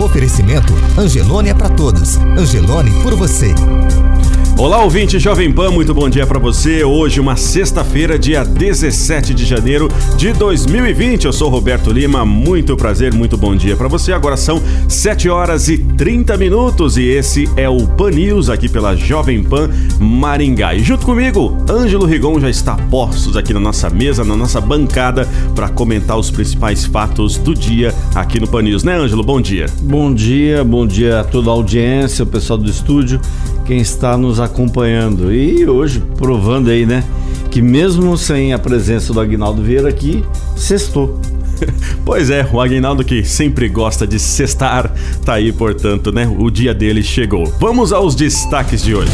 Oferecimento Angelone é para todos. Angelone por você. Olá, ouvinte Jovem Pan, muito bom dia para você. Hoje, uma sexta-feira, dia 17 de janeiro de 2020. Eu sou Roberto Lima, muito prazer, muito bom dia para você. Agora são 7 horas e 30 minutos e esse é o Pan News aqui pela Jovem Pan Maringá. E junto comigo, Ângelo Rigon já está postos aqui na nossa mesa, na nossa bancada, para comentar os principais fatos do dia aqui no Pan News, né, Ângelo? Bom dia. Bom dia, bom dia a toda a audiência, o pessoal do estúdio, quem está nos acompanhando. E hoje provando aí, né? Que mesmo sem a presença do Agnaldo Vieira aqui, sextou. Pois é, o Aguinaldo que sempre gosta de sextar, tá aí, portanto, né? O dia dele chegou. Vamos aos destaques de hoje.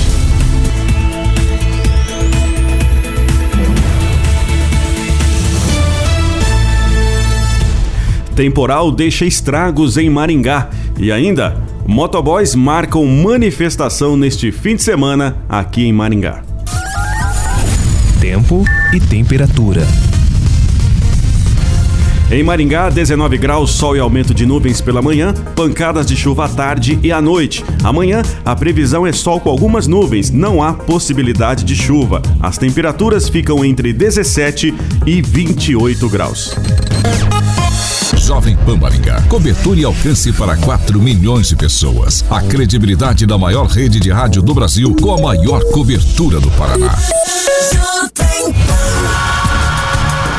Temporal deixa estragos em Maringá e ainda Motoboys marcam manifestação neste fim de semana aqui em Maringá. Tempo e temperatura. Em Maringá, 19 graus, sol e aumento de nuvens pela manhã, pancadas de chuva à tarde e à noite. Amanhã, a previsão é sol com algumas nuvens, não há possibilidade de chuva. As temperaturas ficam entre 17 e 28 graus. Jovem Pan Maringá. Cobertura e alcance para 4 milhões de pessoas. A credibilidade da maior rede de rádio do Brasil com a maior cobertura do Paraná.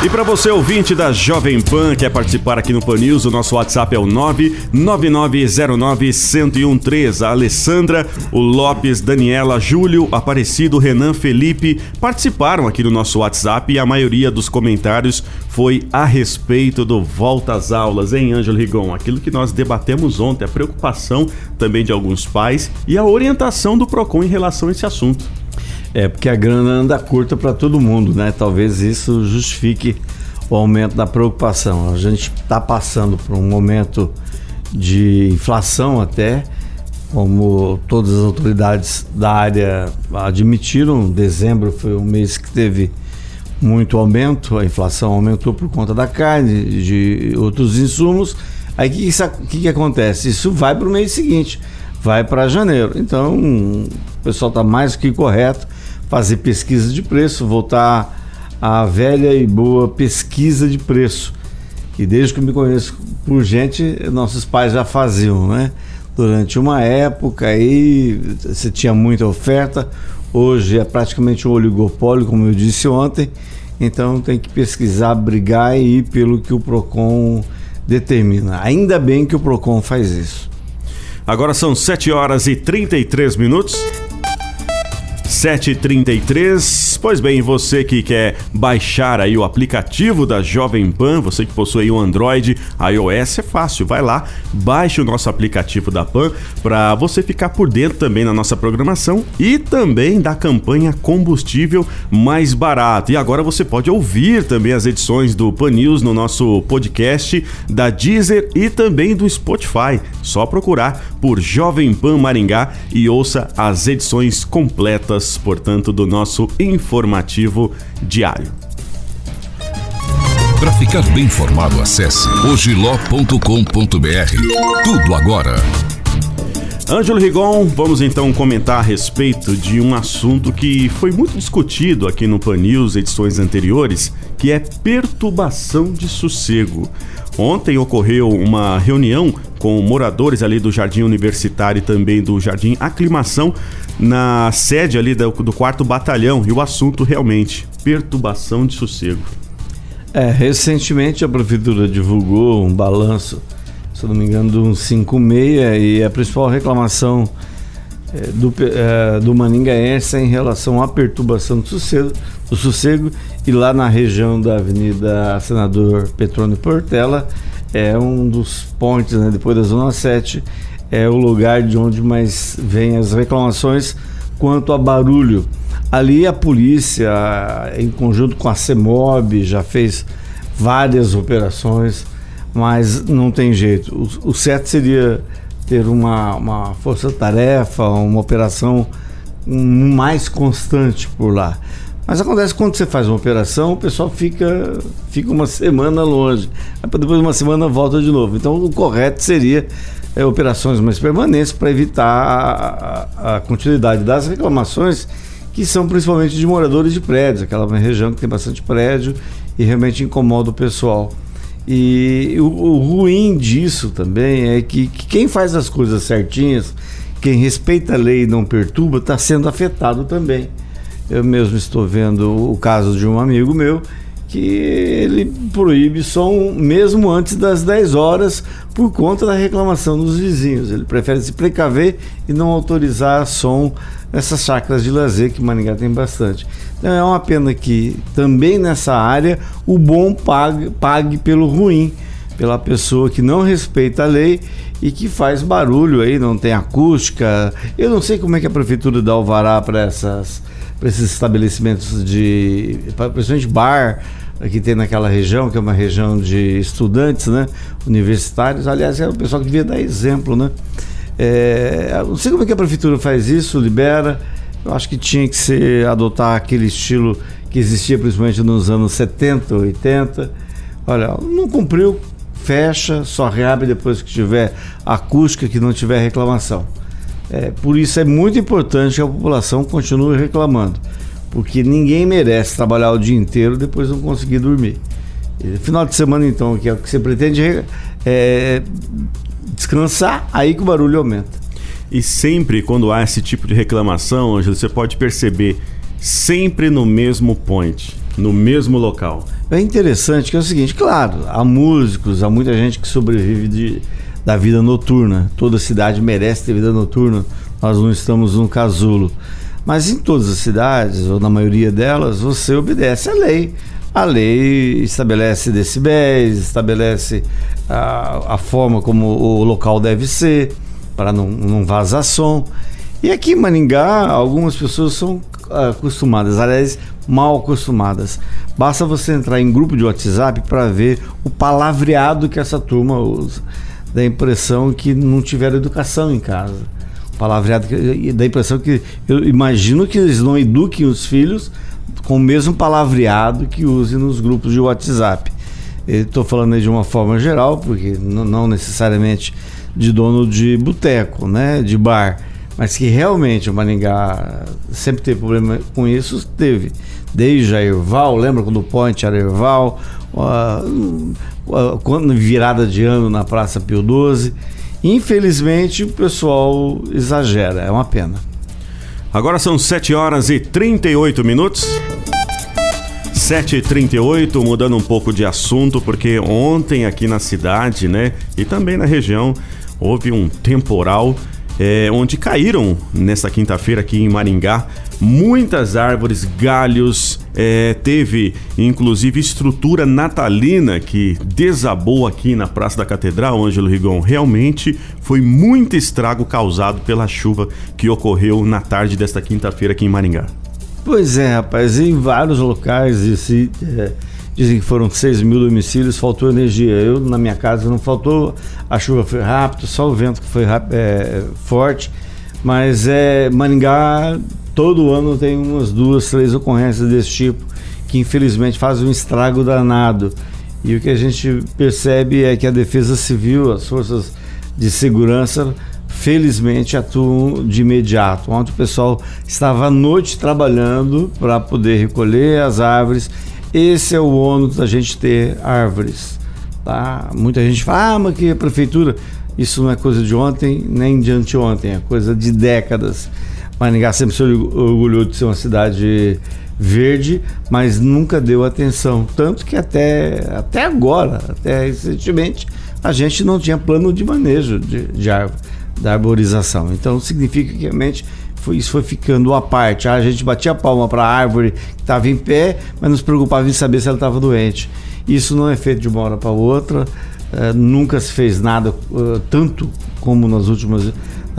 E para você ouvinte da Jovem Pan, quer participar aqui no Pan News, o nosso WhatsApp é o 99909-1013. A Alessandra, o Lopes, Daniela, Júlio, Aparecido, Renan, Felipe participaram aqui no nosso WhatsApp e a maioria dos comentários foi a respeito do volta às aulas, hein, Ângelo Rigon? Aquilo que nós debatemos ontem, a preocupação também de alguns pais e a orientação do PROCON em relação a esse assunto. É, porque a grana anda curta para todo mundo, né? Talvez isso justifique o aumento da preocupação. A gente está passando por um momento de inflação até, como todas as autoridades da área admitiram, dezembro foi um mês que teve muito aumento, a inflação aumentou por conta da carne, de outros insumos. Aí o que, que, que acontece? Isso vai para o mês seguinte, vai para janeiro. Então o pessoal está mais que correto fazer pesquisa de preço, voltar à velha e boa pesquisa de preço, que desde que eu me conheço por gente, nossos pais já faziam, né? Durante uma época aí você tinha muita oferta, hoje é praticamente um oligopólio, como eu disse ontem, então tem que pesquisar, brigar e ir pelo que o PROCON determina. Ainda bem que o PROCON faz isso. Agora são 7 horas e 33 minutos. 733. Pois bem, você que quer baixar aí o aplicativo da Jovem Pan, você que possui um Android, iOS, é fácil. Vai lá, baixe o nosso aplicativo da Pan para você ficar por dentro também na nossa programação e também da campanha combustível mais barato. E agora você pode ouvir também as edições do Pan News no nosso podcast da Deezer e também do Spotify. Só procurar por Jovem Pan Maringá e ouça as edições completas portanto, do nosso informativo diário. Para ficar bem informado, acesse ogiló.com.br. Tudo agora. Ângelo Rigon, vamos então comentar a respeito de um assunto que foi muito discutido aqui no Pan News, edições anteriores, que é perturbação de sossego. Ontem ocorreu uma reunião com moradores ali do Jardim Universitário e também do Jardim Aclimação na sede ali do, do quarto batalhão e o assunto realmente perturbação de sossego. É, recentemente a prefeitura divulgou um balanço, se não me engano, do 56 e a principal reclamação é, do, é, do Maningaense é em relação à perturbação do sossego, do sossego e lá na região da Avenida Senador Petrônio Portela é um dos pontos, né, depois da Zona 7, é o lugar de onde mais vem as reclamações quanto a barulho. Ali a polícia, em conjunto com a CEMOB, já fez várias operações, mas não tem jeito. O, o certo seria ter uma, uma força-tarefa, uma operação mais constante por lá. Mas acontece quando você faz uma operação, o pessoal fica, fica uma semana longe. Depois de uma semana volta de novo. Então o correto seria é, operações mais permanentes para evitar a, a, a, continuidade das reclamações, que são principalmente de moradores de prédios, aquela região que tem bastante prédio e realmente incomoda o pessoal. E o, o ruim disso também é que, que quem faz as coisas certinhas, quem respeita a lei e não perturba, está sendo afetado também. Eu mesmo estou vendo o caso de um amigo meu que ele proíbe som mesmo antes das 10 horas por conta da reclamação dos vizinhos. Ele prefere se precaver e não autorizar som nessas chácaras de lazer que Maringá tem bastante. Então é uma pena que também nessa área o bom pague, pague pelo ruim, pela pessoa que não respeita a lei e que faz barulho aí, não tem acústica. Eu não sei como é que a prefeitura dá alvará para essas para esses estabelecimentos de, principalmente bar, que tem naquela região, que é uma região de estudantes, né, universitários. Aliás, é o pessoal que devia dar exemplo, né? É, não sei como é que a prefeitura faz isso, libera. Eu acho que tinha que ser adotar aquele estilo que existia principalmente nos anos 70, 80. Olha, não cumpriu, fecha, só reabre depois que tiver acústica, que não tiver reclamação. É, por isso é muito importante que a população continue reclamando, porque ninguém merece trabalhar o dia inteiro depois não conseguir dormir. Final de semana, então, que é o que você pretende é, descansar, aí que o barulho aumenta. E sempre quando há esse tipo de reclamação, Ângelo, você pode perceber sempre no mesmo point, no mesmo local. É interessante que é o seguinte, claro, há músicos, há muita gente que sobrevive de da vida noturna. Toda cidade merece ter vida noturna. Nós não estamos num casulo. Mas em todas as cidades, ou na maioria delas, você obedece à lei. A lei estabelece decibéis, estabelece a, a forma como o local deve ser, para não, não vazar som. E aqui em Maningá, algumas pessoas são acostumadas, aliás, mal acostumadas. Basta você entrar em grupo de WhatsApp para ver o palavreado que essa turma usa da impressão que não tiveram educação em casa. Palavreado, da impressão que eu imagino que eles não eduquem os filhos com o mesmo palavreado que usem nos grupos de WhatsApp. Estou falando de uma forma geral, porque não necessariamente de dono de boteco, né, de bar, mas que realmente o Maringá sempre teve problema com isso, teve. Desde a Erval, lembra quando o Point era Erval, uh, quando virada de ano na Praça Pio XII. Infelizmente, o pessoal exagera, é uma pena. Agora são 7 horas e 38 minutos. 7h38, mudando um pouco de assunto, porque ontem aqui na cidade, né, e também na região, houve um temporal é, onde caíram nesta quinta-feira aqui em Maringá muitas árvores, galhos, é, teve inclusive estrutura natalina que desabou aqui na Praça da Catedral, Ângelo Rigon. Realmente foi muito estrago causado pela chuva que ocorreu na tarde desta quinta-feira aqui em Maringá. Pois é, rapaz, em vários locais esse, é, dizem que foram 6 mil domicílios, faltou energia. Eu, na minha casa, não faltou, a chuva foi rápida, só o vento que foi é, forte. Mas é, Maringá todo ano tem umas duas, três ocorrências desse tipo que infelizmente fazem um estrago danado. E o que a gente percebe é que a Defesa Civil, as forças de segurança, felizmente atuam de imediato. Ontem o pessoal estava à noite trabalhando para poder recolher as árvores. Esse é o ônus da gente ter árvores. Tá? Muita gente fala, ah, mas que a prefeitura. Isso não é coisa de ontem nem de anteontem, é coisa de décadas. Maringá sempre se orgulhou de ser uma cidade verde, mas nunca deu atenção. Tanto que até, até agora, até recentemente, a gente não tinha plano de manejo de, de da arborização. Então significa que realmente foi, isso foi ficando à parte. a gente batia a palma para a árvore que estava em pé, mas nos preocupava em saber se ela estava doente. Isso não é feito de uma hora para outra. Uh, nunca se fez nada uh, tanto como nas últimas, uh,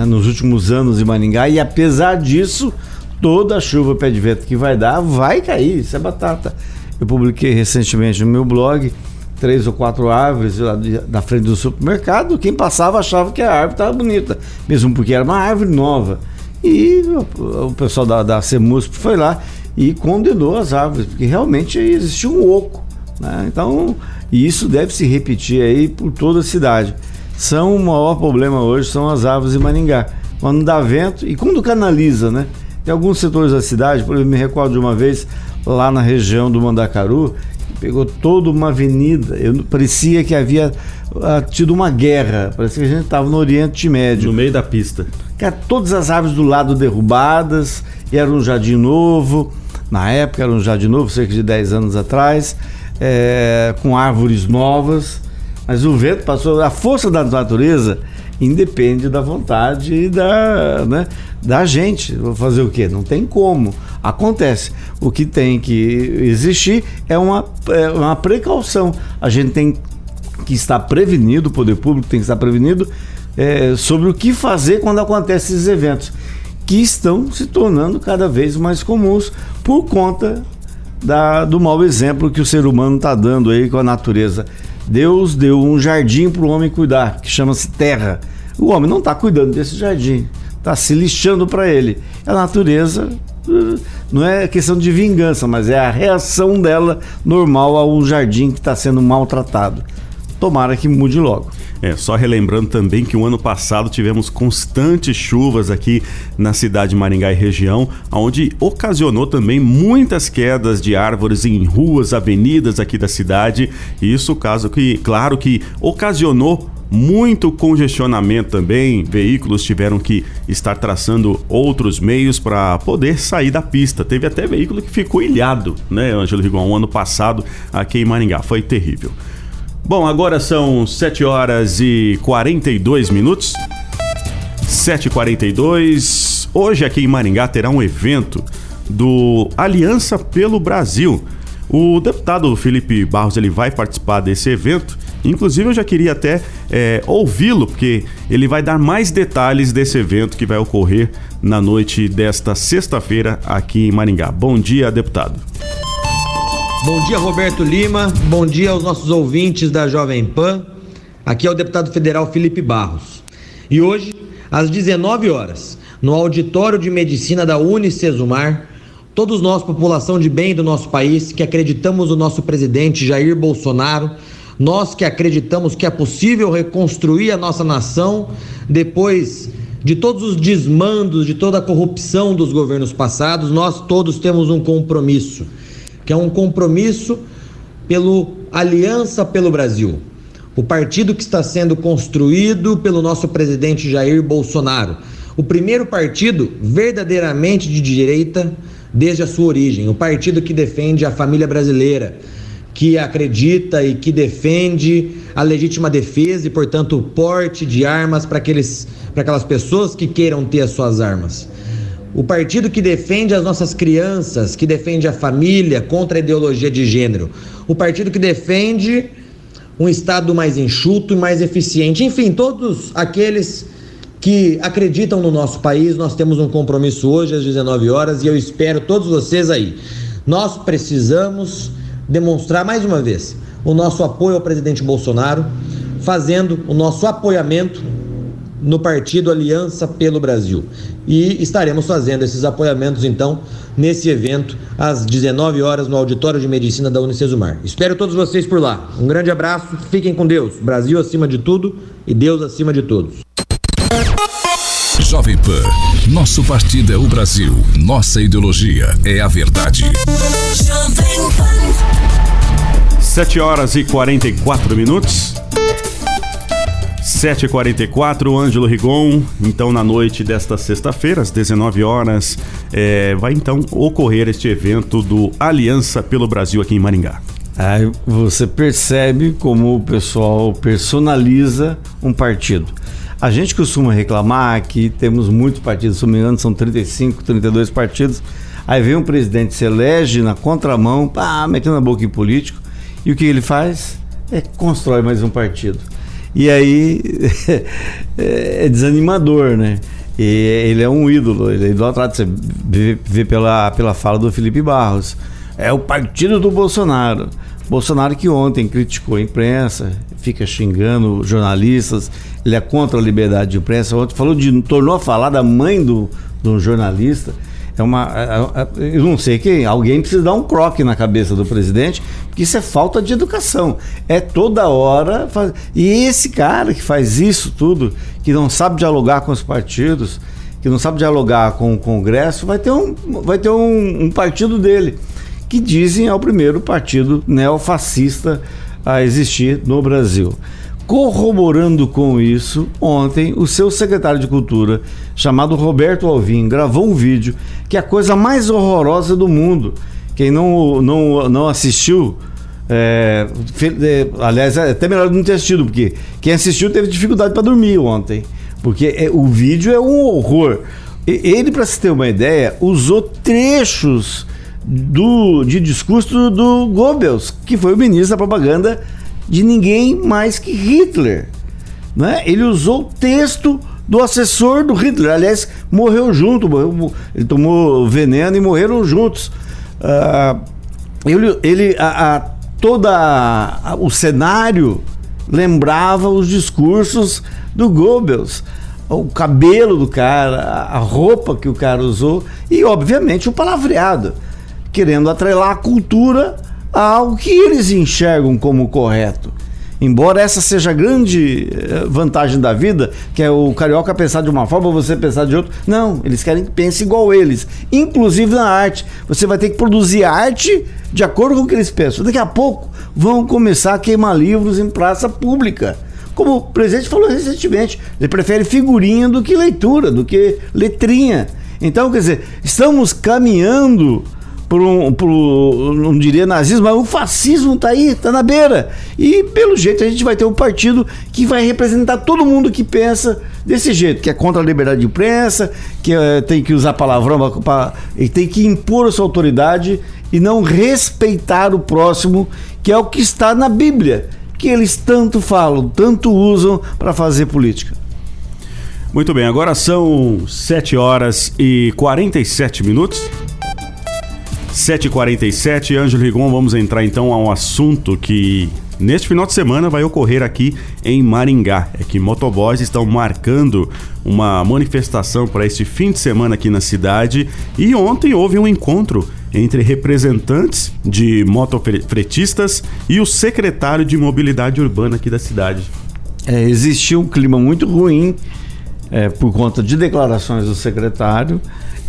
nos últimos anos em Maringá e apesar disso, toda a chuva pé de vento que vai dar vai cair, isso é batata. Eu publiquei recentemente no meu blog três ou quatro árvores lá na frente do supermercado, quem passava achava que a árvore estava bonita, mesmo porque era uma árvore nova. E o, o pessoal da, da CEMUSP foi lá e condenou as árvores, porque realmente existia um oco. Né? Então, isso deve se repetir aí por toda a cidade. São o maior problema hoje são as árvores em Maringá. Quando dá vento e quando canaliza, né? Tem alguns setores da cidade, por exemplo, me recordo de uma vez lá na região do Mandacaru, pegou toda uma avenida. Eu, parecia que havia uh, tido uma guerra. Parecia que a gente estava no Oriente Médio. No meio da pista. Cara, todas as árvores do lado derrubadas, era um jardim novo. Na época era um jardim novo, cerca de 10 anos atrás, é, com árvores novas. Mas o vento passou. A força da natureza independe da vontade da, né, da gente. Vou fazer o quê? Não tem como. Acontece. O que tem que existir é uma, é uma precaução. A gente tem que estar prevenido, o poder público tem que estar prevenido é, sobre o que fazer quando acontecem esses eventos, que estão se tornando cada vez mais comuns por conta da, do mau exemplo que o ser humano está dando aí com a natureza. Deus deu um jardim para o homem cuidar, que chama-se terra. O homem não está cuidando desse jardim, está se lixando para ele. A natureza uh, não é questão de vingança, mas é a reação dela normal a um jardim que está sendo maltratado. Tomara que mude logo. É, só relembrando também que o ano passado tivemos constantes chuvas aqui na cidade de Maringá e região, onde ocasionou também muitas quedas de árvores em ruas, avenidas aqui da cidade. Isso caso que, claro que ocasionou muito congestionamento também. Veículos tiveram que estar traçando outros meios para poder sair da pista. Teve até veículo que ficou ilhado, né, Ângelo Rigon, um ano passado aqui em Maringá. Foi terrível. Bom, agora são 7 horas e 42 minutos. 7h42. Hoje aqui em Maringá terá um evento do Aliança pelo Brasil. O deputado Felipe Barros ele vai participar desse evento. Inclusive eu já queria até é, ouvi-lo, porque ele vai dar mais detalhes desse evento que vai ocorrer na noite desta sexta-feira aqui em Maringá. Bom dia, deputado. Bom dia, Roberto Lima. Bom dia aos nossos ouvintes da Jovem Pan. Aqui é o deputado federal Felipe Barros. E hoje, às 19 horas, no auditório de medicina da Unicesumar, todos nós, população de bem do nosso país, que acreditamos no nosso presidente Jair Bolsonaro, nós que acreditamos que é possível reconstruir a nossa nação depois de todos os desmandos, de toda a corrupção dos governos passados, nós todos temos um compromisso que é um compromisso pelo Aliança pelo Brasil, o partido que está sendo construído pelo nosso presidente Jair Bolsonaro, o primeiro partido verdadeiramente de direita desde a sua origem, o partido que defende a família brasileira, que acredita e que defende a legítima defesa e, portanto, o porte de armas para aquelas pessoas que queiram ter as suas armas o partido que defende as nossas crianças, que defende a família contra a ideologia de gênero, o partido que defende um Estado mais enxuto e mais eficiente, enfim, todos aqueles que acreditam no nosso país, nós temos um compromisso hoje às 19 horas e eu espero todos vocês aí. Nós precisamos demonstrar mais uma vez o nosso apoio ao presidente Bolsonaro, fazendo o nosso apoiamento no partido Aliança pelo Brasil. E estaremos fazendo esses apoiamentos então nesse evento às 19 horas no auditório de medicina da Unicesumar. Espero todos vocês por lá. Um grande abraço, fiquem com Deus. Brasil acima de tudo e Deus acima de todos. Jovem Pan, nosso partido é o Brasil, nossa ideologia é a verdade. 7 horas e 44 minutos. 7h44, Ângelo Rigon. Então, na noite desta sexta-feira, às 19 horas, é, vai então ocorrer este evento do Aliança pelo Brasil aqui em Maringá. Aí você percebe como o pessoal personaliza um partido. A gente costuma reclamar que temos muitos partidos, se não me engano, são 35, 32 partidos. Aí vem um presidente, se elege na contramão, pá, metendo a boca em político. E o que ele faz? é constrói mais um partido. E aí é desanimador, né? E ele é um ídolo, ele é idolatrado. Você vê pela, pela fala do Felipe Barros. É o partido do Bolsonaro. Bolsonaro que ontem criticou a imprensa, fica xingando jornalistas, ele é contra a liberdade de imprensa. Ontem falou de. tornou a falar da mãe do, do jornalista. É uma. Eu não sei quem. Alguém precisa dar um croque na cabeça do presidente, porque isso é falta de educação. É toda hora. Faz... E esse cara que faz isso tudo, que não sabe dialogar com os partidos, que não sabe dialogar com o Congresso, vai ter um, vai ter um, um partido dele, que dizem é o primeiro partido neofascista a existir no Brasil. Corroborando com isso, ontem o seu secretário de Cultura, chamado Roberto Alvim, gravou um vídeo que é a coisa mais horrorosa do mundo. Quem não, não, não assistiu, é, é, aliás, é até melhor não ter assistido, porque quem assistiu teve dificuldade para dormir ontem. Porque é, o vídeo é um horror. Ele, para se ter uma ideia, usou trechos do, de discurso do Goebbels, que foi o ministro da propaganda de ninguém mais que Hitler. Né? Ele usou texto do assessor do Hitler. Aliás, morreu junto, morreu, ele tomou veneno e morreram juntos. Uh, ele, ele a, a, toda a, o cenário lembrava os discursos do Goebbels. O cabelo do cara, a roupa que o cara usou e, obviamente, o palavreado, querendo atrelar a cultura a algo que eles enxergam como correto. Embora essa seja a grande eh, vantagem da vida, que é o carioca pensar de uma forma, você pensar de outra. Não, eles querem que pense igual eles. Inclusive na arte. Você vai ter que produzir arte de acordo com o que eles pensam. Daqui a pouco vão começar a queimar livros em praça pública. Como o presidente falou recentemente, ele prefere figurinha do que leitura, do que letrinha. Então, quer dizer, estamos caminhando um, por, não diria nazismo, mas o fascismo está aí, está na beira. E pelo jeito a gente vai ter um partido que vai representar todo mundo que pensa desse jeito, que é contra a liberdade de imprensa, que é, tem que usar palavrão para e tem que impor a sua autoridade e não respeitar o próximo, que é o que está na Bíblia, que eles tanto falam, tanto usam para fazer política. Muito bem, agora são 7 horas e 47 minutos. 7h47, Ângelo Rigon, vamos entrar então a um assunto que neste final de semana vai ocorrer aqui em Maringá. É que motoboys estão marcando uma manifestação para este fim de semana aqui na cidade e ontem houve um encontro entre representantes de motofretistas e o secretário de mobilidade urbana aqui da cidade. É, existiu um clima muito ruim é, por conta de declarações do secretário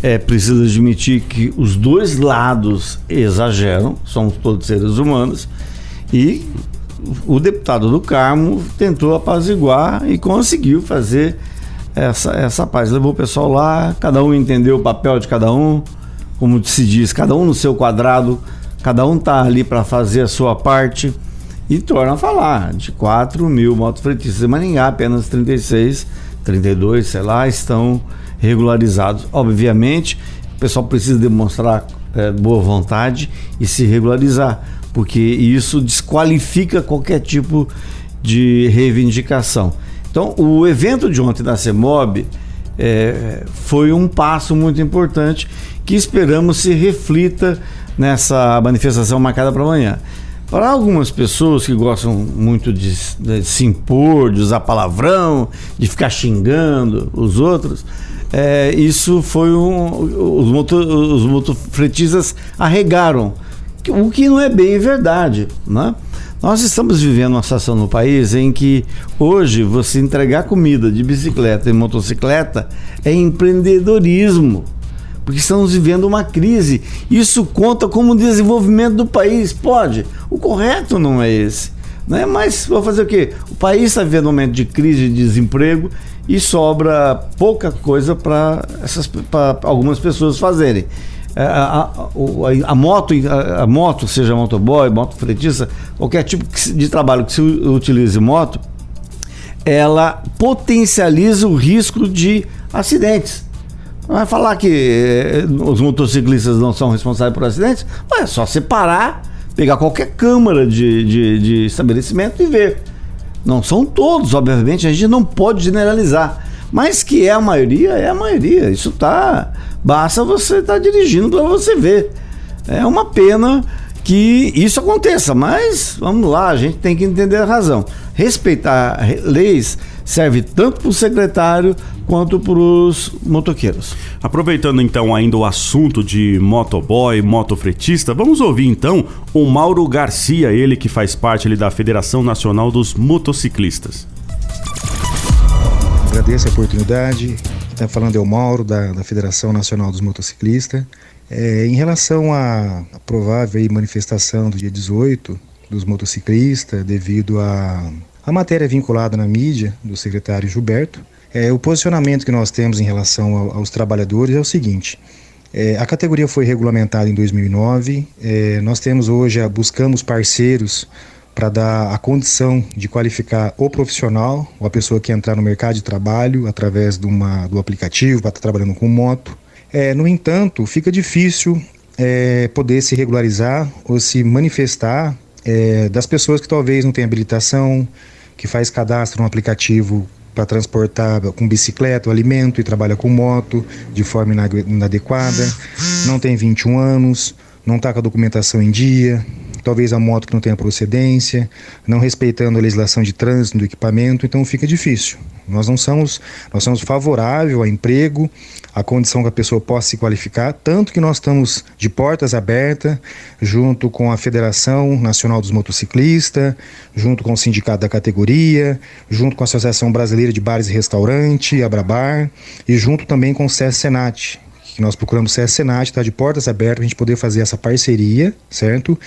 é preciso admitir que os dois lados exageram, somos todos seres humanos, e o deputado do Carmo tentou apaziguar e conseguiu fazer essa, essa paz. Levou o pessoal lá, cada um entendeu o papel de cada um, como se diz, cada um no seu quadrado, cada um está ali para fazer a sua parte e torna a falar de 4 mil motofretistas em Maringá, apenas 36, 32, sei lá, estão regularizados. Obviamente, o pessoal precisa demonstrar é, boa vontade e se regularizar, porque isso desqualifica qualquer tipo de reivindicação. Então, o evento de ontem da CEMOB é, foi um passo muito importante que esperamos se reflita nessa manifestação marcada para amanhã. Para algumas pessoas que gostam muito de, de, se impor, de usar palavrão, de ficar xingando os outros, é, isso foi um. Os, motor, os motofretistas arregaram, o que não é bem verdade. Né? Nós estamos vivendo uma situação no país em que hoje você entregar comida de bicicleta e motocicleta é empreendedorismo. Porque estamos vivendo uma crise. Isso conta como desenvolvimento do país. Pode. O correto não é esse. Né? Mas vou fazer o quê? O país está vivendo um momento de crise de desemprego e sobra pouca coisa para algumas pessoas fazerem. É, a, a, a, moto, a, moto, seja motoboy, moto fretista, qualquer tipo de trabalho que se utilize moto, ela potencializa o risco de acidentes. Vai falar que eh, os motociclistas não são responsáveis por acidentes? É só separar pegar qualquer câmara de, de, de estabelecimento e ver. Não são todos, obviamente, a gente não pode generalizar. Mas que é a maioria, é a maioria. Isso tá. Basta você estar tá dirigindo para você ver. É uma pena que isso aconteça, mas vamos lá, a gente tem que entender a razão. Respeitar leis serve tanto para o secretário quanto para os motoqueiros. Aproveitando então ainda o assunto de motoboy, motofretista, vamos ouvir então o Mauro Garcia, ele que faz parte ali da Federação Nacional dos Motociclistas. Agradeço a oportunidade. Está falando é o Mauro da, da Federação Nacional dos Motociclistas. É, em relação à provável manifestação do dia 18 dos motociclistas, devido à a, a, matéria vinculada na mídia do secretário Gilberto, é, o posicionamento que nós temos em relação ao, aos trabalhadores é o seguinte: é, a categoria foi regulamentada em 2009, é, nós temos hoje, buscamos parceiros para dar a condição de qualificar o profissional, ou a pessoa que entrar no mercado de trabalho através de uma, do aplicativo para estar trabalhando com moto. É, no entanto, fica difícil é, poder se regularizar ou se manifestar é, das pessoas que talvez não têm habilitação, que faz cadastro no aplicativo para transportar com bicicleta o alimento e trabalha com moto de forma inadequada, não tem 21 anos, não está com a documentação em dia, talvez a moto que não tenha procedência, não respeitando a legislação de trânsito do equipamento, então fica difícil. Nós não somos, nós somos favoráveis ao emprego, à condição que a pessoa possa se qualificar, tanto que nós estamos de portas abertas, junto com a Federação Nacional dos Motociclistas, junto com o sindicato da categoria, junto com a Associação Brasileira de Bares e Restaurante, Abrabar, e junto também com o SES Senat, que nós procuramos ser a Senat, está de portas abertas para a gente poder fazer essa parceria, certo?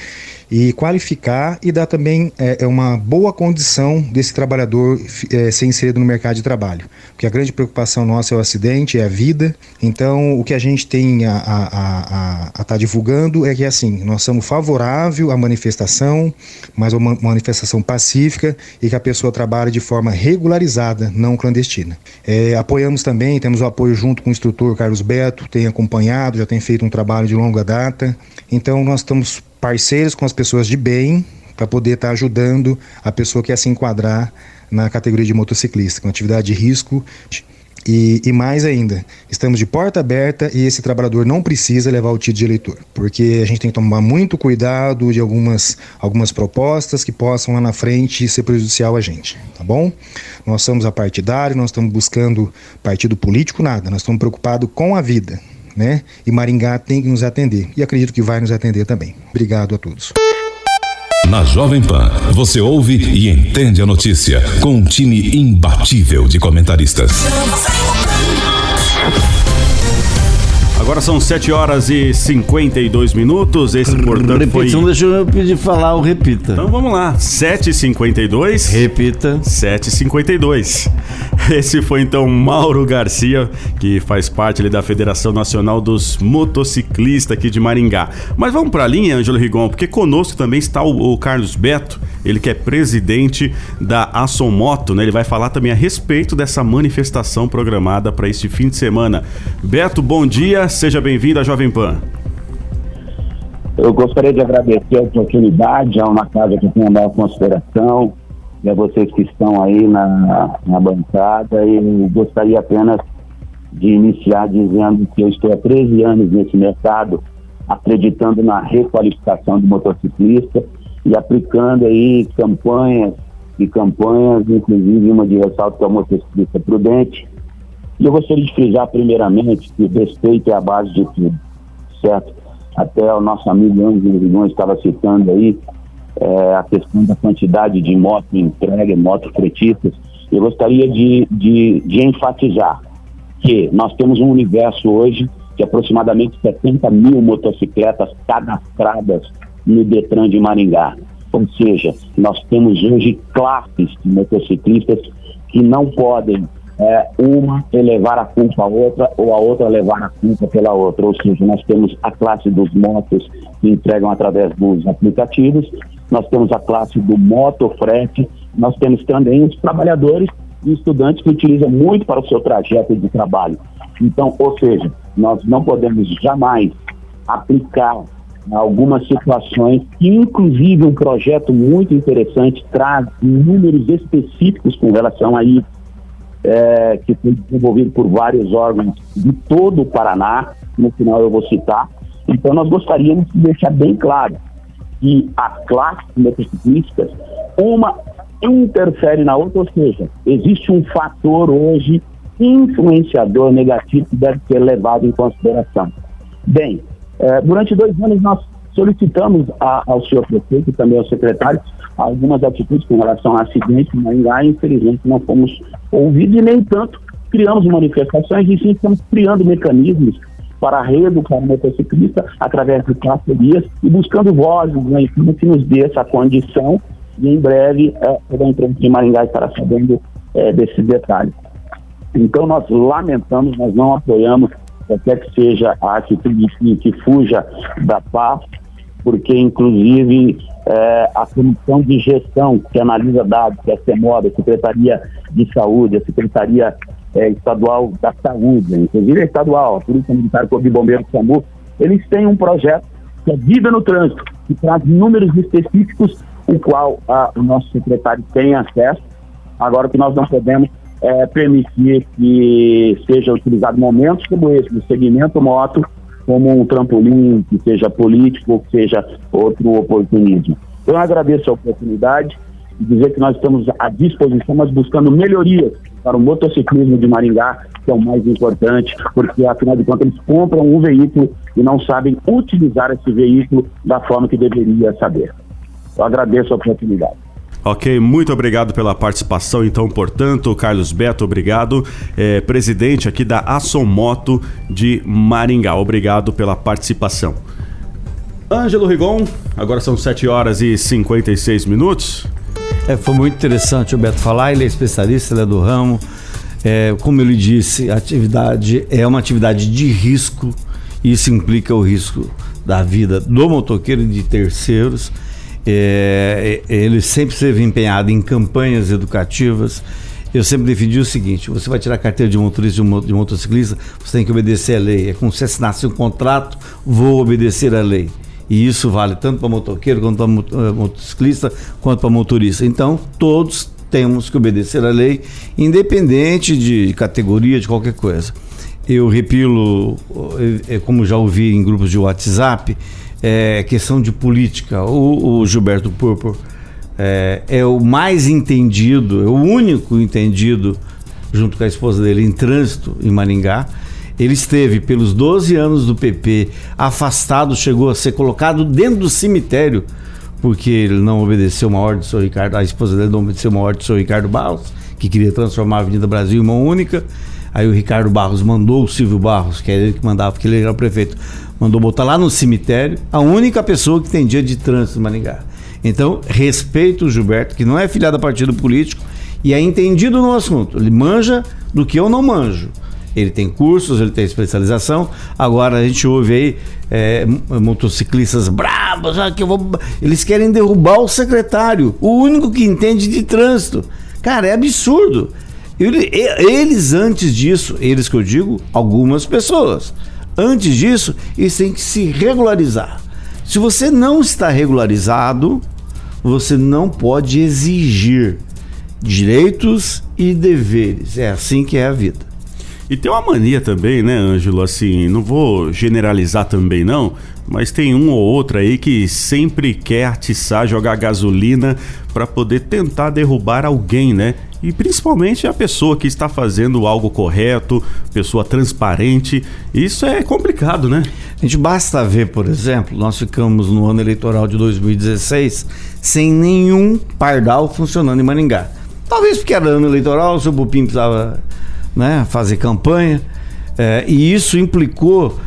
E qualificar e dar também é, é uma boa condição desse trabalhador é, ser inserido no mercado de trabalho. Porque a grande preocupação nossa é o acidente, é a vida. Então, o que a gente tem a estar tá divulgando é que, assim, nós somos favoráveis à manifestação, mas uma manifestação pacífica e que a pessoa trabalhe de forma regularizada, não clandestina. É, apoiamos também, temos o apoio junto com o instrutor Carlos Beto, tem acompanhado, já tem feito um trabalho de longa data. Então nós estamos parceiros com as pessoas de bem para poder estar tá ajudando a pessoa que quer se enquadrar na categoria de motociclista, com atividade de risco. E, e, mais ainda, estamos de porta aberta e esse trabalhador não precisa levar o título de eleitor, porque a gente tem que tomar muito cuidado de algumas, algumas propostas que possam lá na frente ser prejudicial a gente, tá bom? Nós somos a partidário, nós estamos buscando partido político, nada, nós estamos preocupados com a vida, né? E Maringá tem que nos atender e acredito que vai nos atender também. Obrigado a todos. Na Jovem Pan, você ouve e entende a notícia com um time imbatível de comentaristas. Agora são 7 horas e 52 minutos. Esse, portanto, Repetição, foi... deixa eu pedir falar o repita. Então vamos lá. 7h52. Repita. 7h52. Esse foi então Mauro Garcia, que faz parte ali da Federação Nacional dos Motociclistas aqui de Maringá. Mas vamos para a linha, Ângelo Rigon, porque conosco também está o, o, Carlos Beto, ele que é presidente da Ação Moto, né? Ele vai falar também a respeito dessa manifestação programada para este fim de semana. Beto, bom dia, seja bem-vindo à Jovem Pan. Eu gostaria de agradecer a oportunidade, a uma casa que tem a maior consideração, e a vocês que estão aí na, na bancada e gostaria apenas de iniciar dizendo que eu estou há 13 anos nesse mercado, acreditando na requalificação do motociclista e aplicando aí campanhas e campanhas, inclusive uma de ressalto que é motociclista prudente. E eu gostaria de frisar primeiramente que respeito é a base de tudo, certo? Até o nosso amigo Ângelo Rigão estava citando aí, é, a questão da quantidade de motos entregue, motos fretistas, eu gostaria de, de, de enfatizar que nós temos um universo hoje de aproximadamente 70 mil motocicletas cadastradas no Detran de Maringá. Ou seja, nós temos hoje classes de motociclistas que não podem é, uma elevar a culpa à outra ou a outra levar a culpa pela outra. Ou seja, nós temos a classe dos motos que entregam através dos aplicativos, nós temos a classe do motofrete, nós temos também os trabalhadores e estudantes que utilizam muito para o seu trajeto de trabalho. Então, ou seja, nós não podemos jamais aplicar algumas situações, inclusive um projeto muito interessante traz números específicos com relação a isso, é, que foi desenvolvido por vários órgãos de todo o Paraná, no final eu vou citar. Então nós gostaríamos de deixar bem claro que as classes motociclistas, uma interfere na outra, ou seja, existe um fator hoje influenciador negativo que deve ser levado em consideração. Bem, eh, durante dois anos nós solicitamos a, ao senhor prefeito e também ao secretário algumas atitudes com relação a acidentes em Maringá infelizmente não fomos ouvidos e nem tanto criamos manifestações e sim estamos criando mecanismos para reeducar o motociclista através de parcerias e buscando vozes né, que nos dê essa condição e em breve é, toda a de Maringá estará sabendo é, desse detalhe. Então nós lamentamos, nós não apoiamos qualquer que seja a atitude que, que fuja da paz, porque inclusive é, a Comissão de Gestão que analisa dados, que é a CEMOD, a Secretaria de Saúde, a Secretaria é, Estadual da Saúde, inclusive a estadual, a Polícia Militar, Corpo de Bombeiros, SAMU, eles têm um projeto que é Vida no Trânsito, que traz números específicos, o qual a, o nosso secretário tem acesso. Agora, que nós não podemos é, permitir que seja utilizado momentos como esse, do segmento moto, como um trampolim, que seja político que seja outro oportunismo. Eu agradeço a oportunidade de dizer que nós estamos à disposição, mas buscando melhorias para o motociclismo de Maringá, que é o mais importante, porque afinal de contas eles compram um veículo e não sabem utilizar esse veículo da forma que deveria saber. Eu agradeço a oportunidade. Ok, muito obrigado pela participação. Então, portanto, Carlos Beto, obrigado. É, presidente aqui da Ação Moto de Maringá. Obrigado pela participação. Ângelo Rigon, agora são 7 horas e 56 minutos. É, foi muito interessante o Beto falar, ele é especialista, ele é do ramo. É, como ele disse, a atividade é uma atividade de risco, isso implica o risco da vida do motoqueiro e de terceiros. É, ele sempre esteve empenhado em campanhas educativas. Eu sempre defendi o seguinte: você vai tirar a carteira de motorista de motociclista, você tem que obedecer a lei. É como se assinasse um contrato, vou obedecer a lei. E isso vale tanto para motoqueiro, quanto para eh, motociclista, quanto para motorista. Então, todos temos que obedecer a lei, independente de categoria, de qualquer coisa. Eu repilo, eh, eh, como já ouvi em grupos de WhatsApp, é, questão de política. O, o Gilberto Purpur é, é, o mais entendido, é o único entendido, junto com a esposa dele, em trânsito em Maringá. Ele esteve pelos 12 anos do PP afastado, chegou a ser colocado dentro do cemitério, porque ele não obedeceu uma ordem do senhor Ricardo, a esposa dele não obedeceu uma ordem do senhor Ricardo Barros, que queria transformar a Avenida Brasil em uma única. Aí o Ricardo Barros mandou o Silvio Barros, que era ele que mandava, porque ele era o prefeito, mandou botar lá no cemitério a única pessoa que tem dia de trânsito em Maringá. Então, respeito o Gilberto, que não é filiado a partido político e é entendido no assunto. Ele manja do que eu não manjo. Ele tem cursos, ele tem especialização. Agora a gente ouve aí é, motociclistas bravos, ah, que vou... eles querem derrubar o secretário, o único que entende de trânsito. Cara, é absurdo. Eles, antes disso, eles que eu digo, algumas pessoas, antes disso, eles têm que se regularizar. Se você não está regularizado, você não pode exigir direitos e deveres. É assim que é a vida. E tem uma mania também, né, Ângelo? Assim, não vou generalizar também, não, mas tem um ou outro aí que sempre quer atiçar, jogar gasolina para poder tentar derrubar alguém, né? E principalmente a pessoa que está fazendo algo correto, pessoa transparente. Isso é complicado, né? A gente basta ver, por exemplo, nós ficamos no ano eleitoral de 2016 sem nenhum pardal funcionando em Maringá. Talvez porque era ano eleitoral, o seu Bupim precisava né, fazer campanha. É, e isso implicou,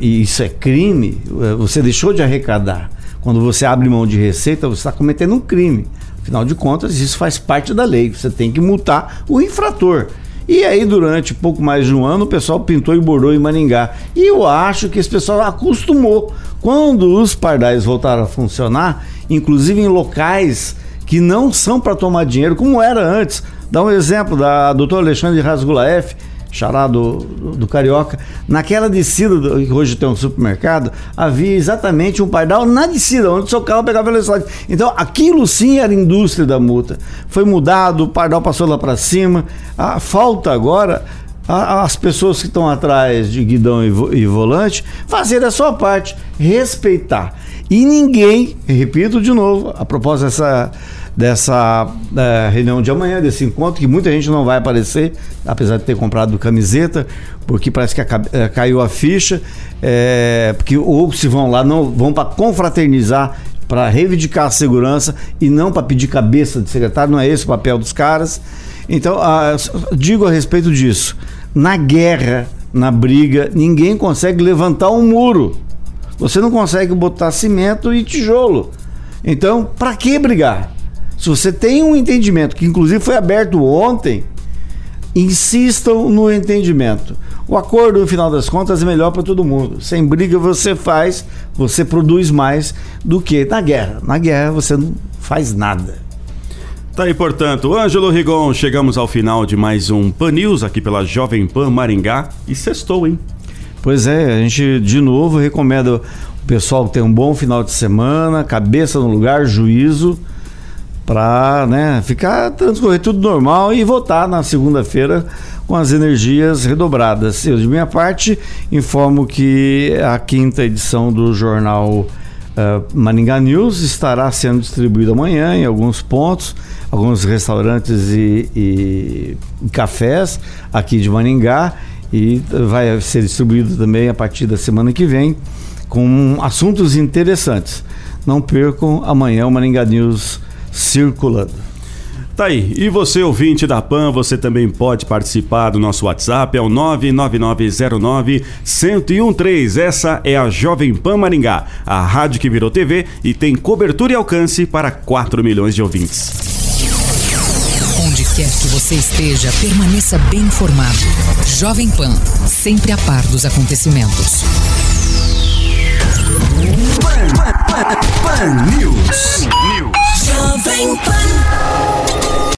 e isso é crime, é, você deixou de arrecadar. Quando você abre mão de receita, você está cometendo um crime. Afinal de contas, isso faz parte da lei. Você tem que multar o infrator. E aí, durante pouco mais de um ano, o pessoal pintou e bordou em Maringá. E eu acho que esse pessoal acostumou. Quando os pardais voltaram a funcionar, inclusive em locais que não são para tomar dinheiro, como era antes, Dá um exemplo da doutor Alexandre Rasgulaef, Xará do, do, do Carioca, naquela descida, do, que hoje tem um supermercado, havia exatamente um pardal na descida, onde o seu carro pegava velocidade. Então, aquilo sim era indústria da multa. Foi mudado, o pardal passou lá para cima. A falta agora as pessoas que estão atrás de guidão e, vo volante fazer a sua parte, respeitar. E ninguém, repito de novo, a propósito dessa dessa uh, reunião de amanhã, desse encontro, que muita gente não vai aparecer, apesar de ter comprado camiseta, porque parece que a, uh, caiu a ficha, é, porque ou se vão lá, não vão para confraternizar, para reivindicar a segurança e não para pedir cabeça de secretário, não é esse o papel dos caras. Então, uh, digo a respeito disso, na guerra, na briga, ninguém consegue levantar um muro. Você não consegue botar cimento e tijolo. Então, para que brigar? Se você tem um entendimento, que inclusive foi aberto ontem, insistam no entendimento. O acordo, no final das contas, é melhor para todo mundo. Sem briga você faz, você produz mais do que na guerra. Na guerra você não faz nada. Tá aí, portanto, Ângelo Rigon, chegamos ao final de mais um Pan News aqui pela Jovem Pan Maringá e sextou, hein? Pois é, a gente de novo recomenda o pessoal ter um bom final de semana, cabeça no lugar, juízo para né, ficar transcorrer tudo normal e votar na segunda-feira com as energias redobradas. Eu, de minha parte, informo que a quinta edição do jornal uh, Maringá News estará sendo distribuída amanhã em alguns pontos, alguns restaurantes e, e, e cafés aqui de Maringá e vai ser distribuído também a partir da semana que vem com assuntos interessantes. Não percam amanhã o Maringá News circulando. Tá aí. E você, ouvinte da PAN, você também pode participar do nosso WhatsApp, é o 99909-1013. Essa é a Jovem Pan Maringá, a rádio que virou TV e tem cobertura e alcance para 4 milhões de ouvintes. Onde quer que você esteja, permaneça bem informado. Jovem Pan, sempre a par dos acontecimentos. Pan, Pan, Pan, Pan News. Jovem Pan.